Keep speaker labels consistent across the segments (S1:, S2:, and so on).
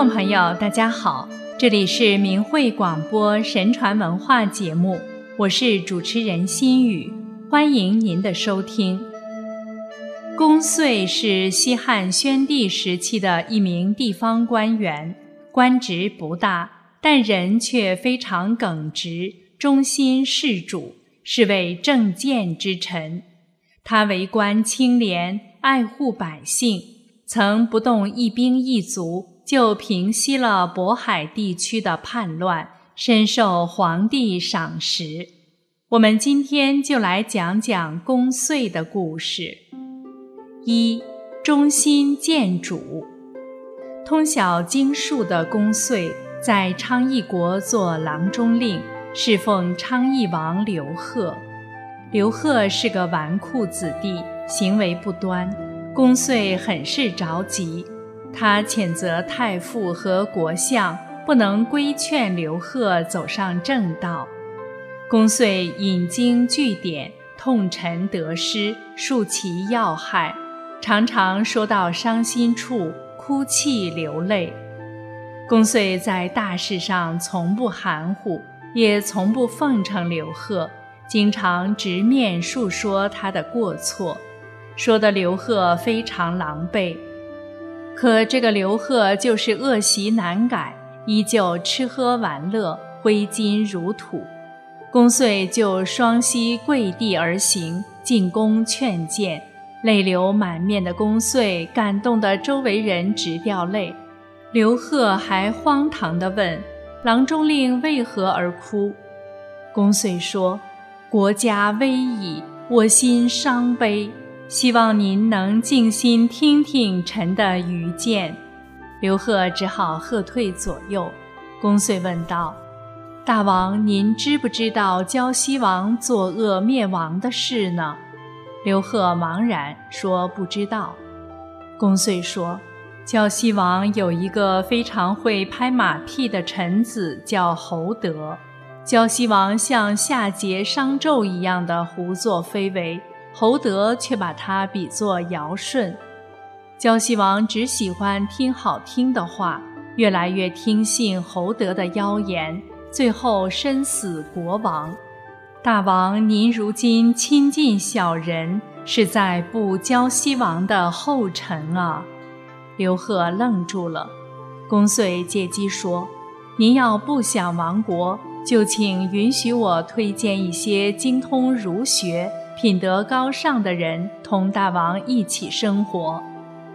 S1: 众朋友，大家好，这里是明慧广播神传文化节目，我是主持人心雨，欢迎您的收听。公遂是西汉宣帝时期的一名地方官员，官职不大，但人却非常耿直，忠心事主，是位正见之臣。他为官清廉，爱护百姓，曾不动一兵一卒。就平息了渤海地区的叛乱，深受皇帝赏识。我们今天就来讲讲公遂的故事。一，忠心建主。通晓经术的公遂，在昌邑国做郎中令，侍奉昌邑王刘贺。刘贺是个纨绔子弟，行为不端，公遂很是着急。他谴责太傅和国相不能规劝刘贺走上正道。公遂引经据典，痛陈得失，述其要害，常常说到伤心处，哭泣流泪。公遂在大事上从不含糊，也从不奉承刘贺，经常直面述说他的过错，说得刘贺非常狼狈。可这个刘贺就是恶习难改，依旧吃喝玩乐，挥金如土。公遂就双膝跪地而行，进宫劝谏，泪流满面的公遂感动得周围人直掉泪。刘贺还荒唐地问：“郎中令为何而哭？”公遂说：“国家危矣，我心伤悲。”希望您能静心听听臣的愚见。刘贺只好喝退左右。公遂问道：“大王，您知不知道胶西王作恶灭亡的事呢？”刘贺茫然说：“不知道。”公遂说：“胶西王有一个非常会拍马屁的臣子，叫侯德。胶西王像夏桀、商纣一样的胡作非为。”侯德却把他比作尧舜，胶西王只喜欢听好听的话，越来越听信侯德的妖言，最后身死国亡。大王，您如今亲近小人，是在步胶西王的后尘啊！刘贺愣住了，公遂借机说：“您要不想亡国，就请允许我推荐一些精通儒学。”品德高尚的人同大王一起生活，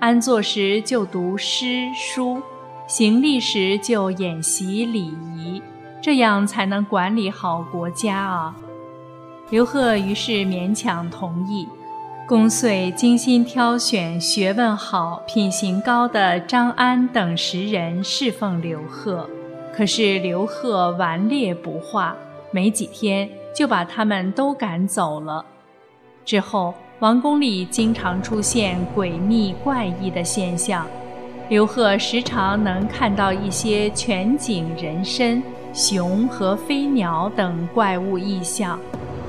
S1: 安坐时就读诗书，行立时就演习礼仪，这样才能管理好国家啊！刘贺于是勉强同意。公遂精心挑选学问好、品行高的张安等十人侍奉刘贺，可是刘贺顽劣不化，没几天就把他们都赶走了。之后，王宫里经常出现诡秘怪异的现象。刘贺时常能看到一些全景人身、熊和飞鸟等怪物异象，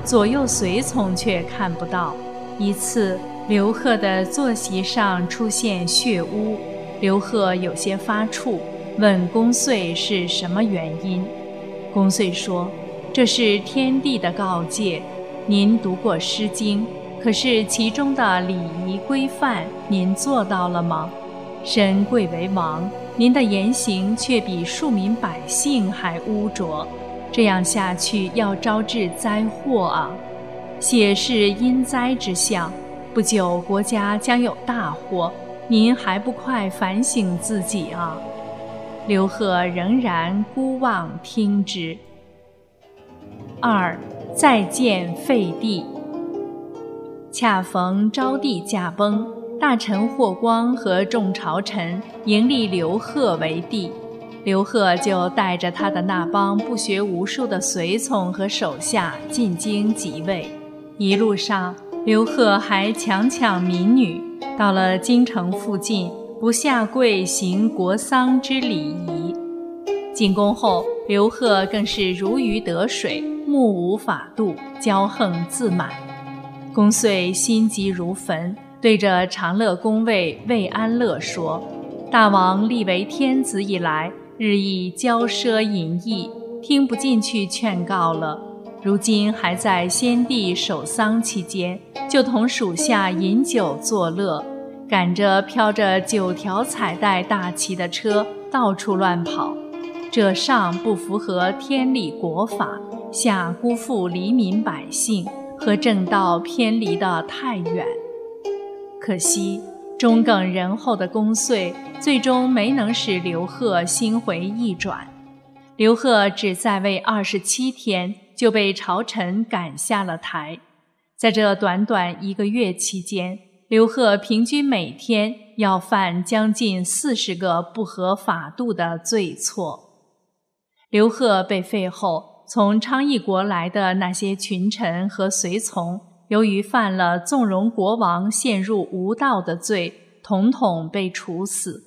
S1: 左右随从却看不到。一次，刘贺的坐席上出现血污，刘贺有些发怵，问公遂是什么原因。公遂说：“这是天地的告诫。”您读过《诗经》，可是其中的礼仪规范，您做到了吗？身贵为王，您的言行却比庶民百姓还污浊，这样下去要招致灾祸啊！写是因灾之象，不久国家将有大祸，您还不快反省自己啊！刘贺仍然孤望听之。二。再见废帝。恰逢昭帝驾崩，大臣霍光和众朝臣迎立刘贺为帝，刘贺就带着他的那帮不学无术的随从和手下进京即位。一路上，刘贺还强抢民女，到了京城附近，不下跪行国丧之礼仪。进宫后，刘贺更是如鱼得水。目无法度，骄横自满。公遂心急如焚，对着长乐宫卫魏安乐说：“大王立为天子以来，日益骄奢淫逸，听不进去劝告了。如今还在先帝守丧期间，就同属下饮酒作乐，赶着飘着九条彩带大旗的车到处乱跑，这尚不符合天理国法，下辜负黎民百姓，和正道偏离得太远。可惜忠耿仁厚的公遂，最终没能使刘贺心回意转。刘贺只在位二十七天。就被朝臣赶下了台。在这短短一个月期间，刘贺平均每天要犯将近四十个不合法度的罪错。刘贺被废后，从昌邑国来的那些群臣和随从，由于犯了纵容国王陷入无道的罪，统统被处死。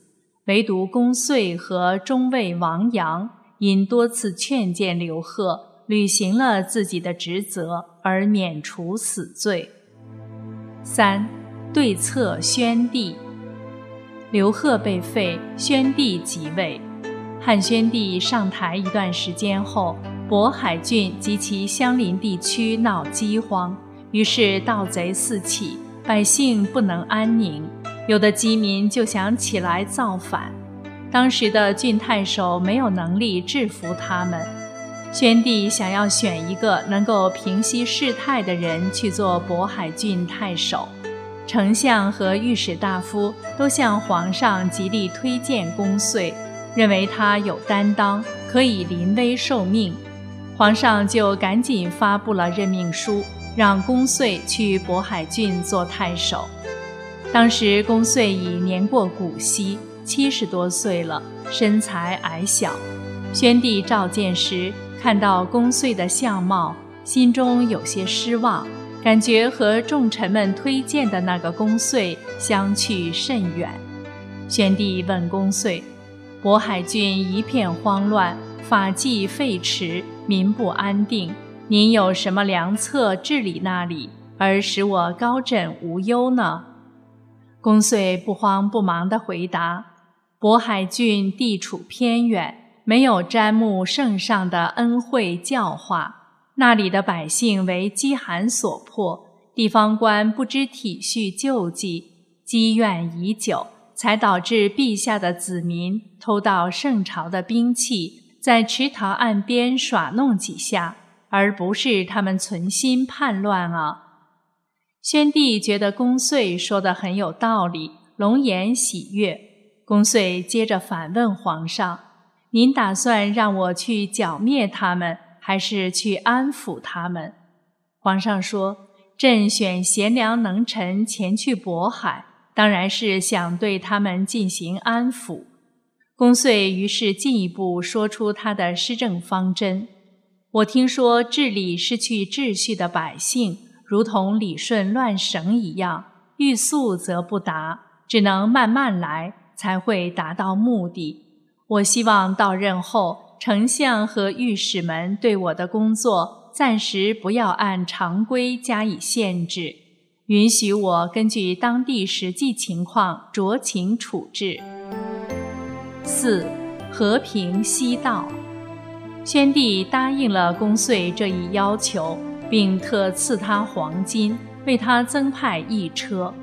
S1: 唯独公遂和中尉王阳，因多次劝谏刘贺。履行了自己的职责而免除死罪。三，对策宣帝。刘贺被废，宣帝即位。汉宣帝上台一段时间后，渤海郡及其相邻地区闹饥荒，于是盗贼四起，百姓不能安宁。有的饥民就想起来造反，当时的郡太守没有能力制服他们。宣帝想要选一个能够平息事态的人去做渤海郡太守，丞相和御史大夫都向皇上极力推荐公遂，认为他有担当，可以临危受命。皇上就赶紧发布了任命书，让公遂去渤海郡做太守。当时公遂已年过古稀，七十多岁了，身材矮小。宣帝召见时。看到公遂的相貌，心中有些失望，感觉和众臣们推荐的那个公遂相去甚远。宣帝问公遂：“渤海郡一片慌乱，法纪废弛，民不安定，您有什么良策治理那里，而使我高枕无忧呢？”公遂不慌不忙地回答：“渤海郡地处偏远。”没有瞻慕圣上的恩惠教化，那里的百姓为饥寒所迫，地方官不知体恤救济，积怨已久，才导致陛下的子民偷盗圣朝的兵器，在池塘岸边耍弄几下，而不是他们存心叛乱啊！宣帝觉得公遂说的很有道理，龙颜喜悦。公遂接着反问皇上。您打算让我去剿灭他们，还是去安抚他们？皇上说：“朕选贤良能臣前去渤海，当然是想对他们进行安抚。”公遂于是进一步说出他的施政方针：“我听说治理失去秩序的百姓，如同理顺乱绳一样，欲速则不达，只能慢慢来，才会达到目的。”我希望到任后，丞相和御史们对我的工作暂时不要按常规加以限制，允许我根据当地实际情况酌情处置。四，和平西道。宣帝答应了公遂这一要求，并特赐他黄金，为他增派一车。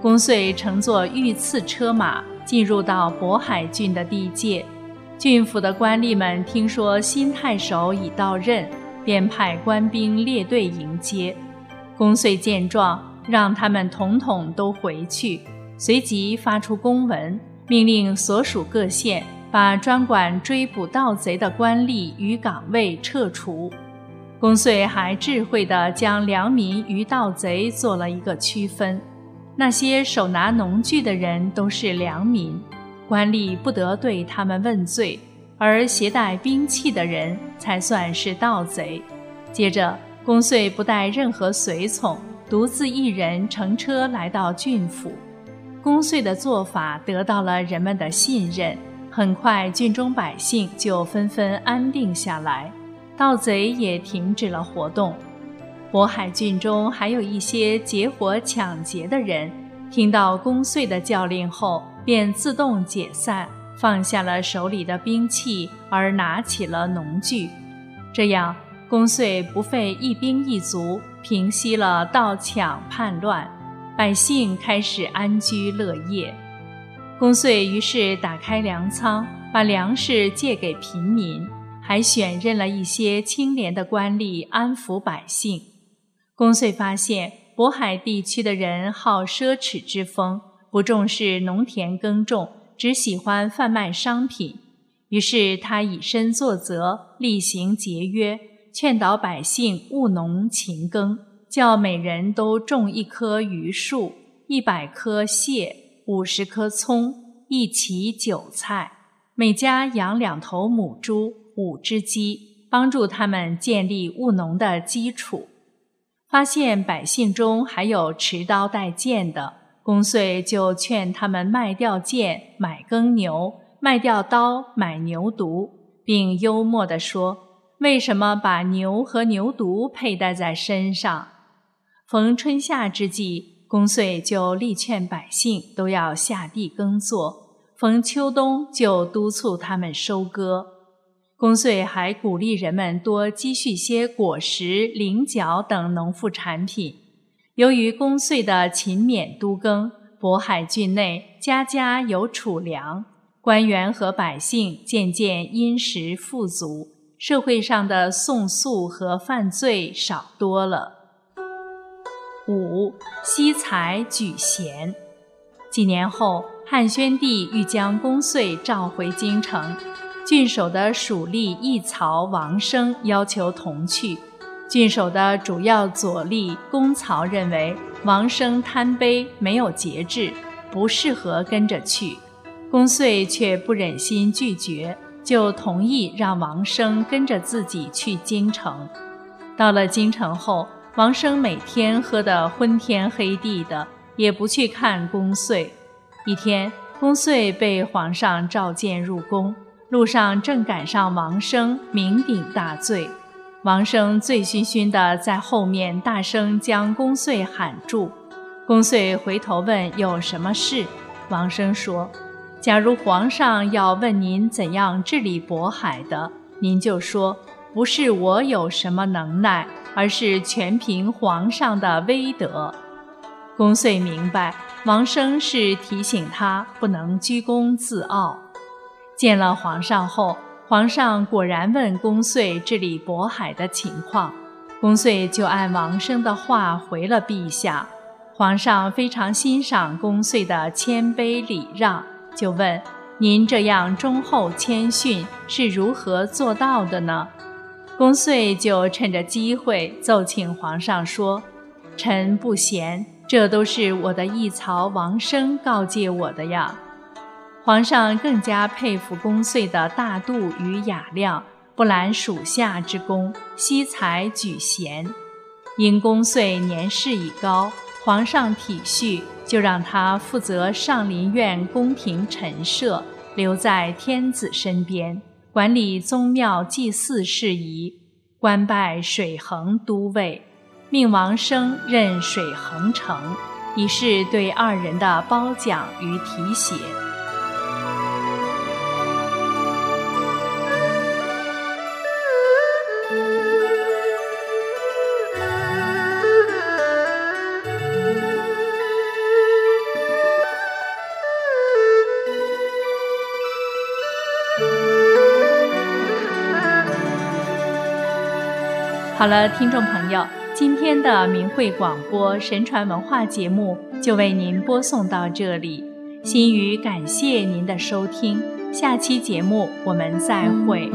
S1: 公遂乘坐御赐车马，进入到渤海郡的地界。郡府的官吏们听说新太守已到任，便派官兵列队迎接。公遂见状，让他们统统都回去，随即发出公文，命令所属各县把专管追捕盗贼的官吏与岗位撤除。公遂还智慧地将良民与盗贼做了一个区分，那些手拿农具的人都是良民。官吏不得对他们问罪，而携带兵器的人才算是盗贼。接着，公遂不带任何随从，独自一人乘车来到郡府。公遂的做法得到了人们的信任，很快郡中百姓就纷纷安定下来，盗贼也停止了活动。渤海郡中还有一些结伙抢劫的人，听到公遂的教令后。便自动解散，放下了手里的兵器，而拿起了农具。这样，公遂不费一兵一卒，平息了盗抢叛乱，百姓开始安居乐业。公遂于是打开粮仓，把粮食借给平民，还选任了一些清廉的官吏安抚百姓。公遂发现。渤海地区的人好奢侈之风，不重视农田耕种，只喜欢贩卖商品。于是他以身作则，厉行节约，劝导百姓务农勤耕，叫每人都种一棵榆树、一百棵蟹、五十棵葱、一畦韭菜，每家养两头母猪、五只鸡，帮助他们建立务农的基础。发现百姓中还有持刀带剑的，公遂就劝他们卖掉剑，买耕牛；卖掉刀，买牛犊，并幽默地说：“为什么把牛和牛犊佩戴在身上？”逢春夏之际，公遂就力劝百姓都要下地耕作；逢秋冬，就督促他们收割。公遂还鼓励人们多积蓄些果实、菱角等农副产品。由于公遂的勤勉督耕，渤海郡内家家有储粮，官员和百姓渐渐殷实富足，社会上的讼诉和犯罪少多了。五惜才举贤。几年后，汉宣帝欲将公遂召回京城。郡守的属吏义曹王生要求同去，郡守的主要左吏公曹认为王生贪杯没有节制，不适合跟着去。公遂却不忍心拒绝，就同意让王生跟着自己去京城。到了京城后，王生每天喝得昏天黑地的，也不去看公遂。一天，公遂被皇上召见入宫。路上正赶上王生酩酊大醉，王生醉醺醺的在后面大声将公遂喊住。公遂回头问有什么事，王生说：“假如皇上要问您怎样治理渤海的，您就说不是我有什么能耐，而是全凭皇上的威德。”公遂明白王生是提醒他不能居功自傲。见了皇上后，皇上果然问公遂治理渤海的情况，公遂就按王生的话回了陛下。皇上非常欣赏公遂的谦卑礼让，就问：“您这样忠厚谦逊是如何做到的呢？”公遂就趁着机会奏请皇上说：“臣不贤，这都是我的义曹王生告诫我的呀。”皇上更加佩服公遂的大度与雅量，不揽属下之功，惜才举贤。因公遂年事已高，皇上体恤，就让他负责上林苑宫廷陈设，留在天子身边，管理宗庙祭祀事宜，官拜水衡都尉，命王生任水衡丞，以示对二人的褒奖与提携。好了，听众朋友，今天的明慧广播神传文化节目就为您播送到这里，心语感谢您的收听，下期节目我们再会。